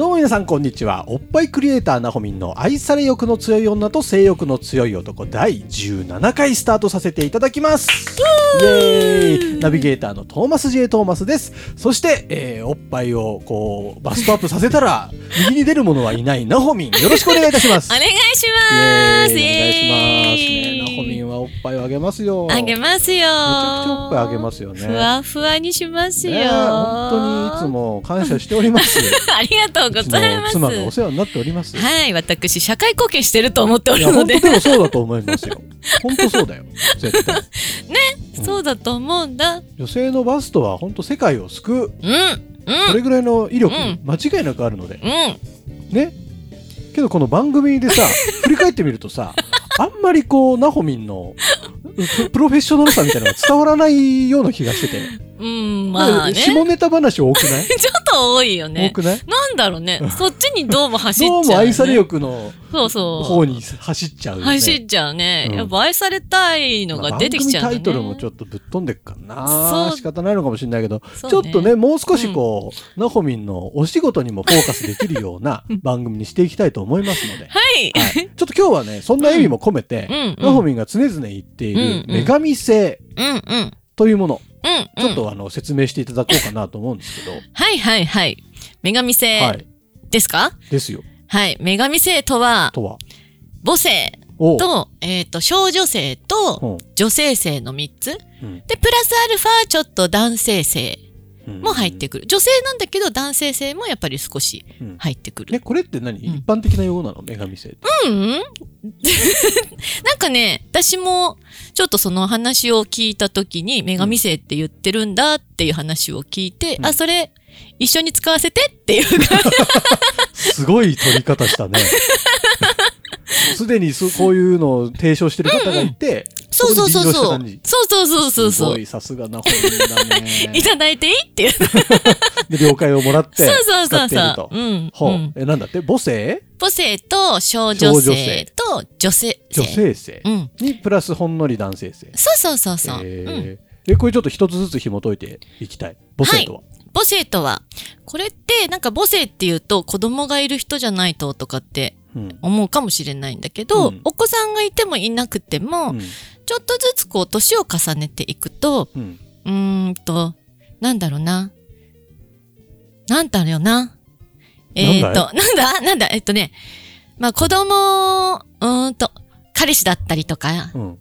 どうも皆さんこんにちは。おっぱいクリエイターなほみんの愛され欲の強い女と性欲の強い男。第17回スタートさせていただきます。イエーイ。ナビゲーターのトーマス J トーマスです。そして、えーおっぱいをこうバストアップさせたら 右に出る者はいないなほみんよろしくお願いいたします。お願いしイます。お願いしますね。なほみんはおっぱいをあげますよあげますよ。めちちゃくちゃおっぱいあげますよねふわふわにしますよ。本当にいつも感謝しております ありがとうございます。も妻がお世話になっておりますはい、私、社会貢献してると思っておるので本当。でもそうだと思いますよ。本当そうだよ。絶対。うんそうだと思うんだ。女性のバストは本当世界を救う。うん。うん。それぐらいの威力、うん間違いなくあるので。うん。ね。けどこの番組でさ、振り返ってみるとさ、あんまりこう、ナホミンのプロフェッショナルさみたいなのが伝わらないような気がしてて。うん、まあね。ちょ下ネタ話多くない、っと多いよ多ね。くない？なんだろうね。そっちにどうも走っちゃう、どうも愛され欲のそうそう。方に走っちゃうよね。走っちゃうね。うんやっぱ愛されたいのが出てきちゃうね。タイトルもちょっとぶっ飛んでっかな仕方ないのかもしれないけど、ちょっとねもう少しこう、ナホミンのお仕事にもフォーカスできるような番組にしていきたいと思いますので、はい。はい、ちょっと今日はねそんな意味も込めて、うんうんナホミンが常々言っている女神性。というもの、うん、うん。ちょっとあの説明していただこうかなと思うんですけど、はいはいはい。女神は性い。ですか？ですよ。はい。女神性とは、とは？母性と、えっ、と、少女性とうん。女性性の3つ。うん。で、プラスアルファ、ちょっと男性性。うんも入ってくる。女性なんだけど、男性性もやっぱり少しうん入ってくる。ね、これって何、うん一般的な用語なの？女神性って。うん なんかね、私も、ちょっとその話を聞いたときに、女神性って言ってるんだっていう話を聞いて、うんあ、それ、一緒に使わせてっていう感じ。すごい取り方したね。すでにそこういうのを提唱してる方がいて、そうそうそうそう。そうそうそうそう。さすがな本人だね。いただいていいっていう。で、了解をもらってそうそう使そうそ。ううん。ほう、うんえ、なんだって？母性？母性と少女性と女性性。女性性うん。にプラスほんのり男性性。そうそうそうそう。うん。えこれちょっと一つずつ紐解いていきたい？母性とは。母性とは、これってなんか母性っていうと子供がいる人じゃないととかってうん。思うかもしれないんだけど、うんお子さんがいてもいなくても、うんちょっとずつこう年を重ねていくと、うん。うーんと、なんだろうな。なんだろうな。えっ、ー、と、なんだなんだ？えっとね、まあ子供、うーんと、彼氏だったりとか、うん。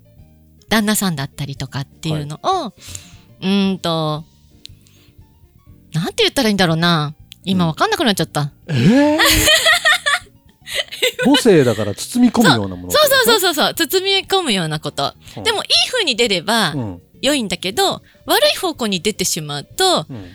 旦那さんだったりとかっていうのを、うーんと、なんて言ったらいいんだろうな。今わかんなくなっちゃった。えー？母性だから包み込むようなもの。そうそうそうそうそう、包み込むようなこと。うんでもいい風に出ればうん。良いんだけど、悪い方向に出てしまうと、うん。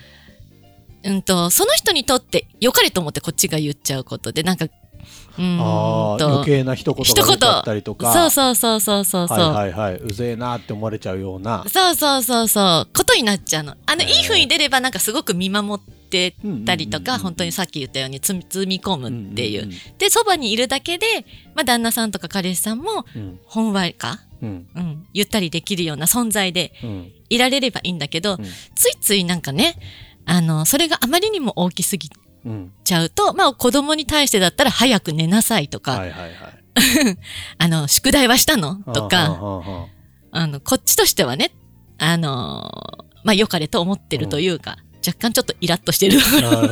うんと、その人にとって良かれと思ってこっちが言っちゃうことで、なんか、うーん余と、計な一言が出ちゃったりとか。そうそうそうそうそうそう。はいはいはい。うぜえなって思われちゃうような。そうそうそうそう。ことになっちゃうの。あの、いい風に出ればなんかすごく見守ってたりとか、本当にさっき言ったようにつ包み込むっていう。で、そばにいるだけで、まあ、旦那さんとか彼氏さんも、うん。ほんわか、うん。うん、ゆったりできるような存在でうん。いられればいいんだけど、うん。ついついなんかね、あの、それがあまりにも大きすぎうんちゃうと、まあ、子供に対してだったら早く寝なさいとか、はいはいはい。あの、宿題はしたの？とはあか、はあはあの、こっちとしてはね、あのーまあ、良かれと思ってるというか、若干ちょっとイラッとしてる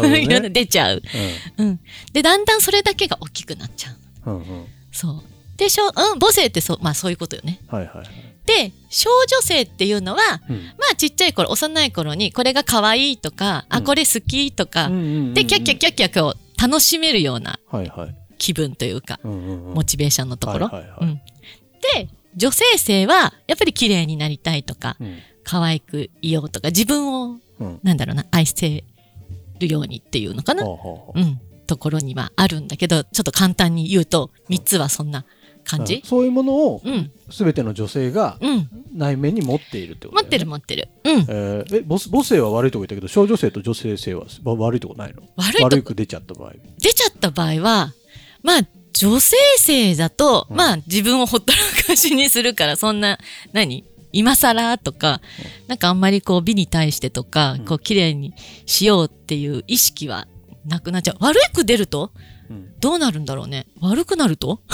ね 出ちゃう。あうん。で、だんだんそれだけが大きくなっちゃう。うんうんうんそう。で、しょ、うん、母性ってそう、まあそういうことよね。はいはいはい。で、少女性っていうのは、うんまあちっちゃい頃、幼い頃に、これが可愛いとか、うんあ、これ好きとか、うんうんうんうんで、キャッキャッキャッキャッを楽しめるようなはいはい。気分というか、うんうんうんモチベーションのところ。はいはいはいうんで、女性性は、やっぱり綺麗になりたいとか、うん可愛くいようとか、自分を、うんなんだろうな、愛せるようにっていうのかな？ほうん。ところにはあるんだけど、ちょっと簡単に言うと、3つはそんな感じ？うん。そういうものをうん。全ての女性がうん。内面に持っているってこと持ってるも持ってる。うん。えーえ母母性は悪いとこ言ったけど小女性と女性性はわ悪いとこないの？悪い悪く出ちゃった場合出ちゃった場合は、まあ、女性性だと、うんまあ、自分をほったらかしにするから、そんな、何？今更とか、なんかあんまりこう美に対してとか、うんこう綺麗にしようっていう意識はなくなっちゃう。悪く出ると？うんどうなるんだろうね。悪くなると？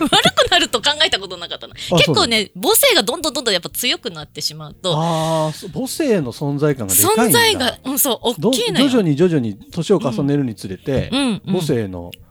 悪くなると考えたことなかったな。あ結構ね、母性がどんどんどんどんやっぱ強くなってしまうと、あ母性の存在感がでかいんだ存在が、うん、そう、ど大きいのよ。徐々に徐々に年を重ねるにつれて、うん、うん母性のうん。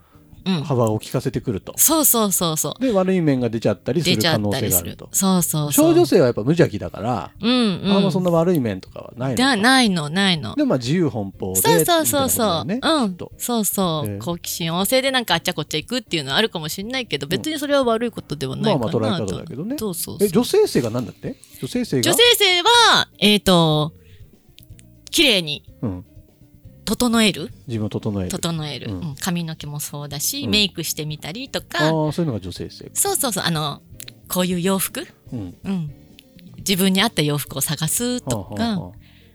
幅を利かせてくると、そうそうそうそう。で悪い面が出ちゃったりする可能性があると。そうそうそう。小女性はやっぱ無邪気だから、うんうん。あんまそんな悪い面とかはないのかだないの、ないの。でまあ自由奔放でそうそうそうそう。ねうん。そうそう。ええ好奇心旺盛でなんかあっちゃこっちゃ行くっていうのはあるかもしれないけど、別にそれは悪いことではないかなと。まあまあ捉え方だけどねそうそうそうえ女性性が何だって？女性性が？女性性は、えっ、と、綺麗にうん、整える？自分を整える。整える、うん。うん。髪の毛もそうだし、うん。メイクしてみたりとあか、あそういうのが女性性、そうそうそう、あの、こういう洋服？うん、うん。自分に合った洋服を探すとか、はあは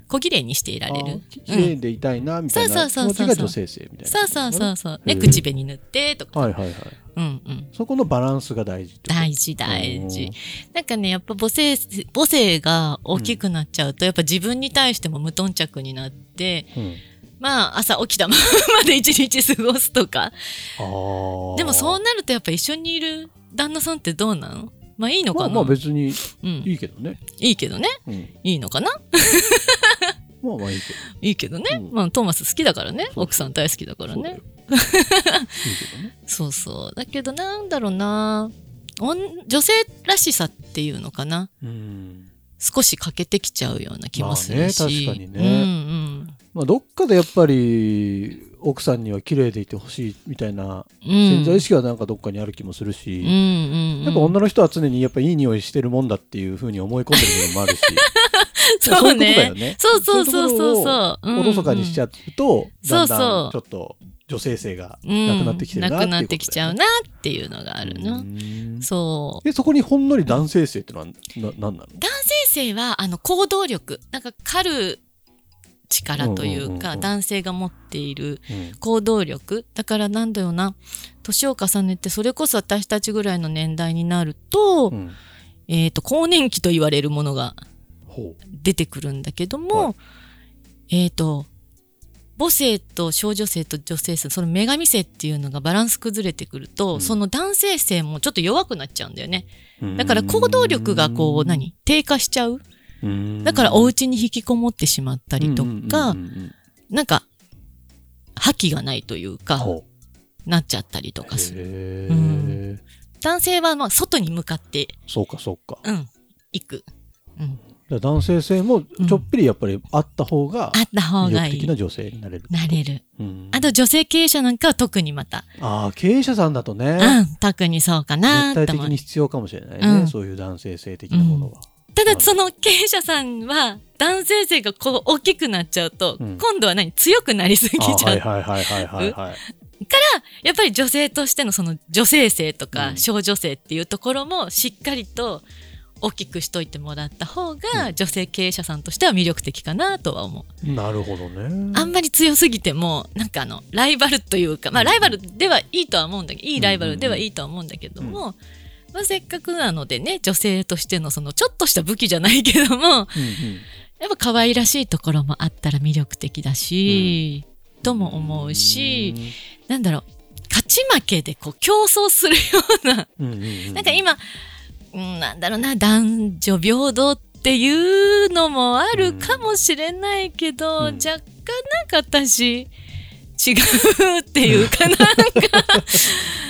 小綺麗にしていられあるー。き綺麗でいたいなみたいな気そうそうそうそう。持ちが女性性みたいな。そうそうそうそう。ね、へえ口紅塗ってとか。はいはいはい。うんうん。そこのバランスが大事ってこと？大事大事。なんかね、やっぱ母性、母性が大きくなっちゃうと、やっぱ自分に対しても無頓着になって、うんうんまあ朝起きたままで一日過ごすとか。でもそうなるとやっぱ一緒にいる旦那さんってどうなのまあいいのかな、まあまあ別にうん。いいけどね、いいけどね。うん、いいのかな？まあまあいいけいいけどね。うんまあトーマス好きだからね。奥さん大好きだかどらね。そうそう。だけどなんだろうな。女性らしさっていうのかな。うん少し欠けてきちゃうような気もするし。まあね確かにねうんうん。まあどっかでやっぱり奥さんには綺麗でいてほしいみたいなうん、潜在意識はなんかどっかにある気もするし、やっぱ女の人は常にやっぱいい匂いしてるもんだっていうふうに思い込んでる部分もあるし。そうね。そうそうそうそうそういうとそう。おろそかにしちゃうと、だんだんそうそう。ちょっと女性性がうんなくなってきてるなくなってきちゃうなっていうのがあるうの。ん。そう。でそこにほんのり男性性ってのはな何なの？男性性は、あの、行動力。なんか、狩る力というか、男性が持っているうん行動力。だからなんだよな。年を重ねて、それこそ私たちぐらいの年代になると、うんえっ、と、更年期と言われるものがほ出てくるんだけども、はいえっ、と、母性と少女性と女性性、その女神性っていうのがバランス崩れてくると、うんその男性性もちょっと弱くなっちゃうんだよね。うだから行動力がこう、何？低下しちゃう。だからお家に引きこもってしまったりとか、なんか、覇気がないというか、ほなっちゃったりとうかする。男性はまあ外に向かって、そうかそうか。うん、行く。うん。男性性もちょっぴりやっぱりあった方があった方魅がいい。力的な女性になれる。なれる。うん。あと女性経営者なんかは特にまた、ああ経営者さんだとね。うん、特にそうかな絶対的に。必要かもしれないね、うん。そういう男性性的なものは、ただその経営者さんは男性性がこう大きくなっちゃうと、うん。今度は何？強くなりすぎちゃう。あはいはいはいはいはい。はいやっぱり女性としてのその女性性とうん。か少女性っていうところもしっかりと大きくしといてもらった方が女性経営者さんとしては魅力的かなとは思う。なるほどね。あんまり強すぎてもなんかあのライバルというかまあライバルではいいとは思うんだけどいいライバルではいいとは思うんだけども、まあ、せっかくなのでね女性としてのそのちょっとした武器じゃないけどもうんうん。やっぱ可愛らしいところもあったら魅力的だし、とも思うし、なんだろう勝ち負けでこう競争するようなうんうんうん。なんか今、うん、なんだろうな男女平等っていうのもあるかもしれないけど、うん。若干なんか私違うっていうかなんか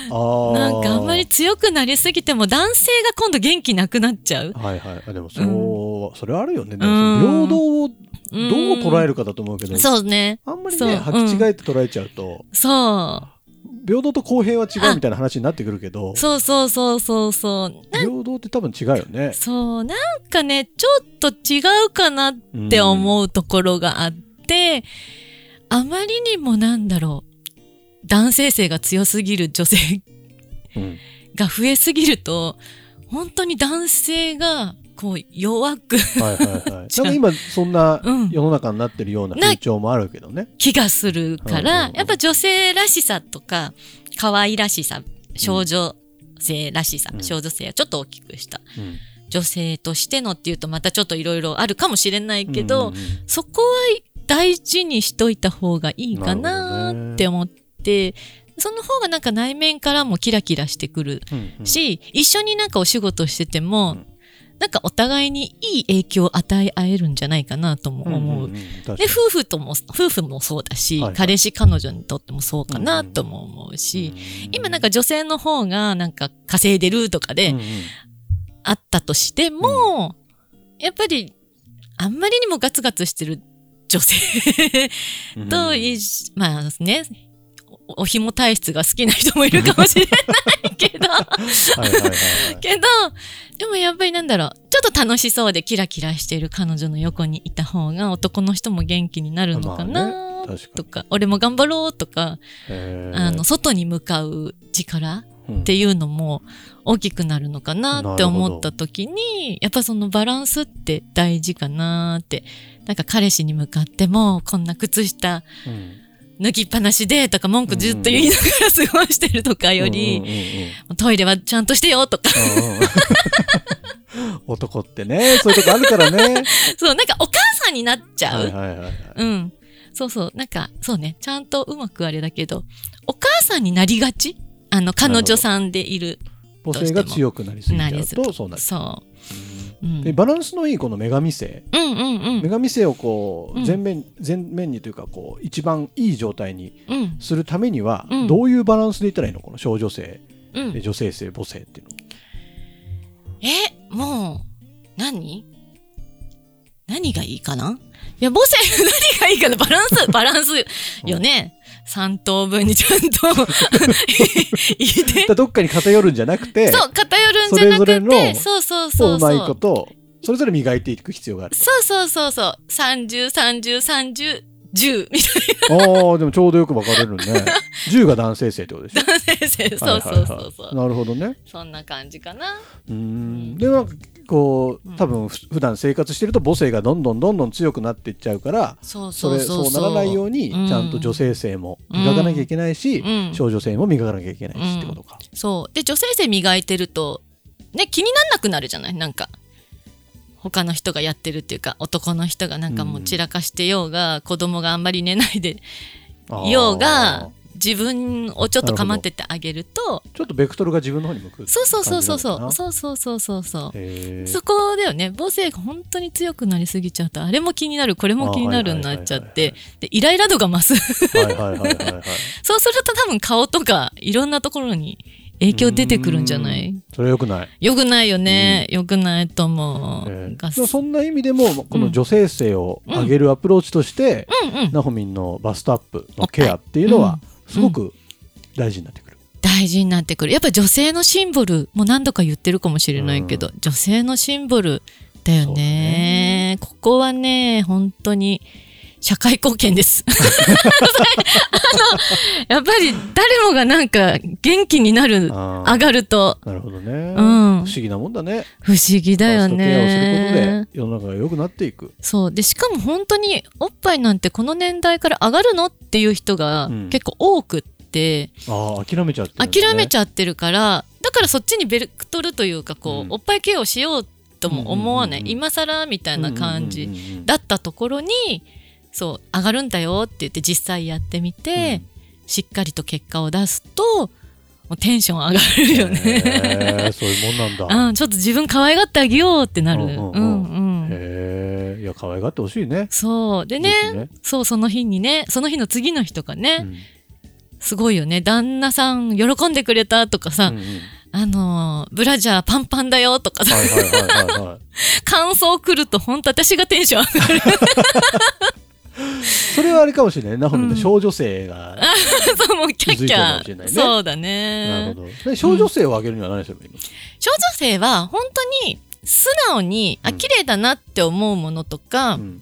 なんかあんまり強くなりすぎても男性が今度元気なくなっちゃう。はいはい。あでもそう、それはあるよね。平等をどう捉えるるかだと思うけど、そうね。あんまりね履き違えて捉えちゃうと、そ平等と公平は違うみたいな話になってくるけどう。そうそうそうそうそう。平等って多分違うよね。そう、なんかね、ちょっと違うかなって思うところがあって、あまりにもなんだろう、男性性が強すぎる女性うん。が増えすぎると、本当に男性がこう弱くはいはいはい。なんか今、そんなうん世の中になってるようなな風潮もあるけどね。気がするからう、んやっぱ女性らしさとか、可愛らしさ、少女性らしさ、うん少女性をちょっと大きくした。うん。女性としてのっていうとまたちょっといろいろあるかもしれないけど、うんうんうんそこは大事にしといた方がいいかなって思って、その方がなんか内面からもキラキラしてくるうんうん。し、一緒になんかお仕事してても、うん。なんかお互いにいい影響を与え合えるんじゃないかなとも思う。んんん。確かで、に。夫婦とも、夫婦もそうだし、はいはい。彼氏彼女にとってもそうかなとも思うし、今なんか女性の方がなんか稼いでるとかでうんうん。あったとしても、やっぱりあんまりにもガツガツしてる女性。うん。といじ、まあね、おお紐体質が好きな人もいるかもしれないけど。けど、でもやっぱりなんだろう、ちょっと楽しそうでキラキラしている彼女の横にいた方が男の人も元気になるのかな、まあねとか、俺も頑張ろうとか、あの、外に向かう力うんっていうのも大きくなるのかなって思った時に、やっぱそのバランスって大事かなって。なんか彼氏に向かっても、こんな靴下うん脱ぎっぱなしでとか文句ずっと言いながら過ごしてるとかより、トイレはちゃんとしてよとか、男ってね、そういうとこあるからね。そう、なんかお母さんになっちゃう。うん。そうそう。なんか、そうね。ちゃんとうまくあれだけど、お母さんになりがちあの、彼女さんでいる。母性が強くなりすぎちゃうとそうなる。そう。うんうん。でバランスのいいこの女神性、うんうんうん女。神性をこう全面、全面にというかこう一番いい状態にうん。するためにはうんどういうバランスでいったらいいの？この少女性、うんで。女性性母性っていうの。え、もう、何？何がいいかな？いや、母性、何がいいかな？バランス、バランスよね。三等分にちゃんと どっかに偏るんじゃなくて、そう、偏るんじゃなくそれぞれて、のそうそうこそううまい。ことそれぞれ磨いていく必要がある。そうそうそうそう。30、30、30、10みたいああ、でもちょうどよく分かれるね。10が男性性ってことでしょ？な先生。そうそうそうそう。なるほどね。そんな感じかな。うーん。で、なんかこう、多分ふ普段生活してると母性がどんどんどんどん強くなっていっちゃうから、そうそうそう。そうならないように、うんちゃんと女性性も磨かなきゃいけないし、うん少女性も磨かなきゃいけないしってことか。そう。で、女性性磨いてると、ね、気になんなくなるじゃない？なんか。他の人がやってるっていうか、男の人がなんかもう散らかしてようが、子供があんまり寝ないでようが、自分をちょっと構っててあげると、ちょっとベクトルが自分の方に向く。そうそうそうそうそう。う。そうそうそうそうそう。そこだよね。母性が本当に強くなりすぎちゃうと、あれも気になる、これも気になるになっちゃって、で、イライラ度が増す。そうすると多分顔とか、いろんなところに影響出てくるんじゃない？うんそれはよくない。よくないよね。よくないと思う。がえーそんな意味でもこの女性性を上げるアプローチとして、うんうん。ナホミンのバストアップのケアっていうのはすごく大事になってくる。大事になってくる。やっぱ女性のシンボル、もう何度か言ってるかもしれないけど、女性のシンボルだよね。ここはね、本当に社会貢献です。あの、やっぱり誰もがなんか元気になる、上がると、なるほどね、うん。不思議なもんだね。不思議だよね。で。世の中が良くなっていく。そう。で、しかも本当におっぱいなんてこの年代から上がるのっていう人がうん。結構多くって、ああ諦めちゃってね、諦めちゃってるから。だからそっちにベクトルというかこう、うん。おっぱいケアをしようとも思わない、うんうんうんうん。今更みたいな感じうんうんうんうん。だったところにそう上がるんだよって言って実際やってみて、しっかりと結果を出すとテンション上がるよへね。ーそういうもんなんだ。うん、ちょっと自分可愛がってあげようってなる。ううんんうんうんうんへえいや可愛がってほしいね。そうでねねそうその日にねその日の次の日とかね、うんすごいよね旦那さん喜んでくれたとかさ、うんうんあのーブラジャーパンパンだよとかさ。感想来ると本当私がテンション上がる それはあれかもしれない。ナホミンの少女性が。そうもうキャッキャそうだなるねほど。で少女性を上げるには何すればいいの、少女性は本当に素直に、あうん綺麗だなって思うものとか、うん。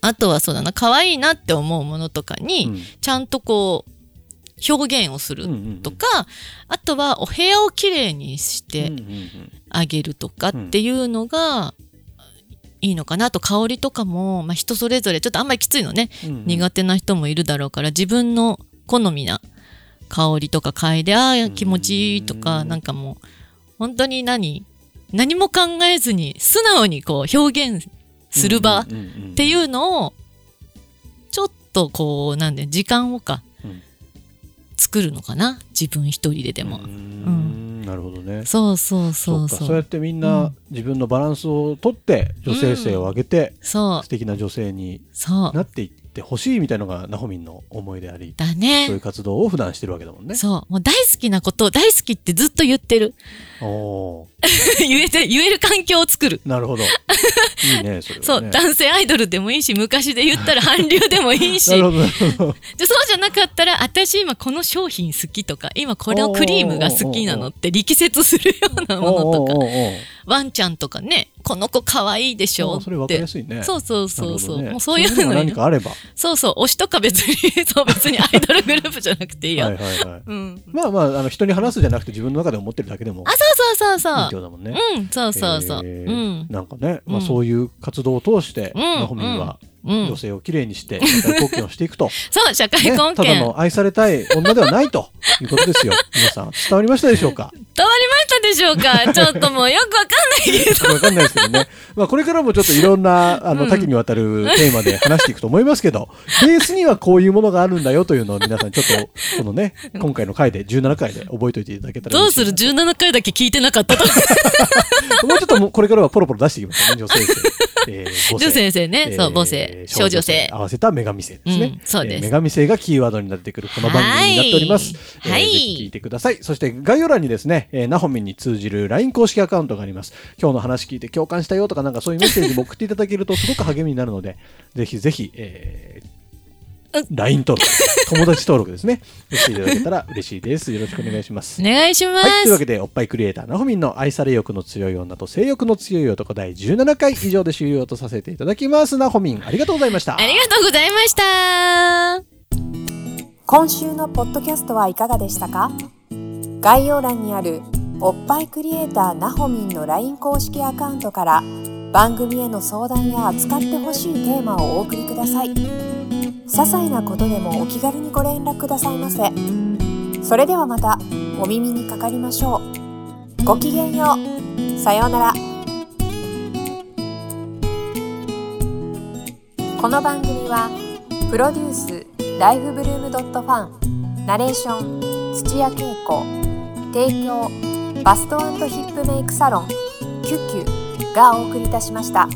あとはそうだな可愛いなって思うものとかに、うん。ちゃんとこう表現をするうんうんとか、あとはお部屋をきれいにしてあげるとかっていうのがいいのかなあと香りとかも、まあ、人それぞれちょっとあんまりきついのね、うんうん。苦手な人もいるだろうから自分の好みな香りとか嗅いでああ気持ちいいとかうんなんかもう本当に何何も考えずに素直にこう表現する場っていうのをちょっとこうなんで時間をか、うん作るのかな？自分一人ででも、うーん。なるほどね。そうそうそうかそう。そうやってみんうなん。自分のバランスをとって女性性を上げて素敵な女性になっていってほしいみたいのがナホミンの思いでありだそういうね活動を普段してるわけだもんね。そう。もう大好きなことを大好きってずっと言ってる。お 言えて言える環境を作る。ーなるほど。いいねそれはね。そう、男性アイドルでもいいし、昔で言ったら 韓流でもいいし、なるほどなるほど。でそうじゃなかったら、私今この商品好きとか、今このクリームが好きなのって力説するようなものとか、おーおーおーワンちゃんとかね、この子可愛いでしょってかりや。すいね。そうそうそうそう、ねもうそういうの何に、かあれば。そうそう、推しとか別に、そう別にアイドルグループじゃなくていいよ。はいはいはい。うん。まあまああの人に話すじゃなくて自分の中で思ってるだけでもあ、そうそうそういいそう。ってことだもんね。うん、そうそうそう。えーうん。なんかね、まあ、うんそういう活動を通して、うんナホミンはうん女。性をきれいにして社会貢献をしていくと、そう、社会ね、貢献。ただの愛されたい女ではないということですよ 皆さん伝わりましたでしょうか？伝わりましたでしょうか？ちょっともうよくわかんないけど。わかんないですけどね、まあ、これからもちょっといろんなあのうん多岐にわたるテーマで話していくと思いますけど、ベースにはこういうものがあるんだよというのを皆さんちょっとこのね今回の回で17回で覚えておいていただけたらどうする？嬉しい ?17 回だけ聞いてなかったと。な もうちょっともうこれからはポロポロ出していきますね女性性、えー母性女先生ね。そう、えー少女性。合わせた女神性ですね、うんそうです。えー女神性がキーワードになってくるこの番組になっております、はい。はい。えーぜひ聞いてください。そして概要欄にですね、えー、ナホミンに通じる LINE 公式アカウントがあります。今日の話聞いて共感したよとかなんかそういうメッセージも送っていただけるとすごく励みになるのでぜひぜひ、えーうん LINE 登録友達登録ですねしていただけたら嬉しいですよろしくお願いしますお願いします。はい、というわけで、おっぱいクリエイター、なほみんの愛され欲の強い女と性欲の強い男第17回以上で終了とさせていただきます。なほみん、ありがとうございました。ありがとうございました。今週のポッドキャストはいかがでしたか？概要欄にあるおっぱいクリエイターなほみんの LINE 公式アカウントから番組への相談や扱ってほしいテーマをお送りください些細なことでもお気軽にご連絡くださいませ。それではまたお耳にかかりましょう。ごきげんよう。さようなら。この番組はプロデュースライフブルームドットファンナレーション土屋恵子提供バストヒップメイクサロン「キュッキュ」がお送りいたしました。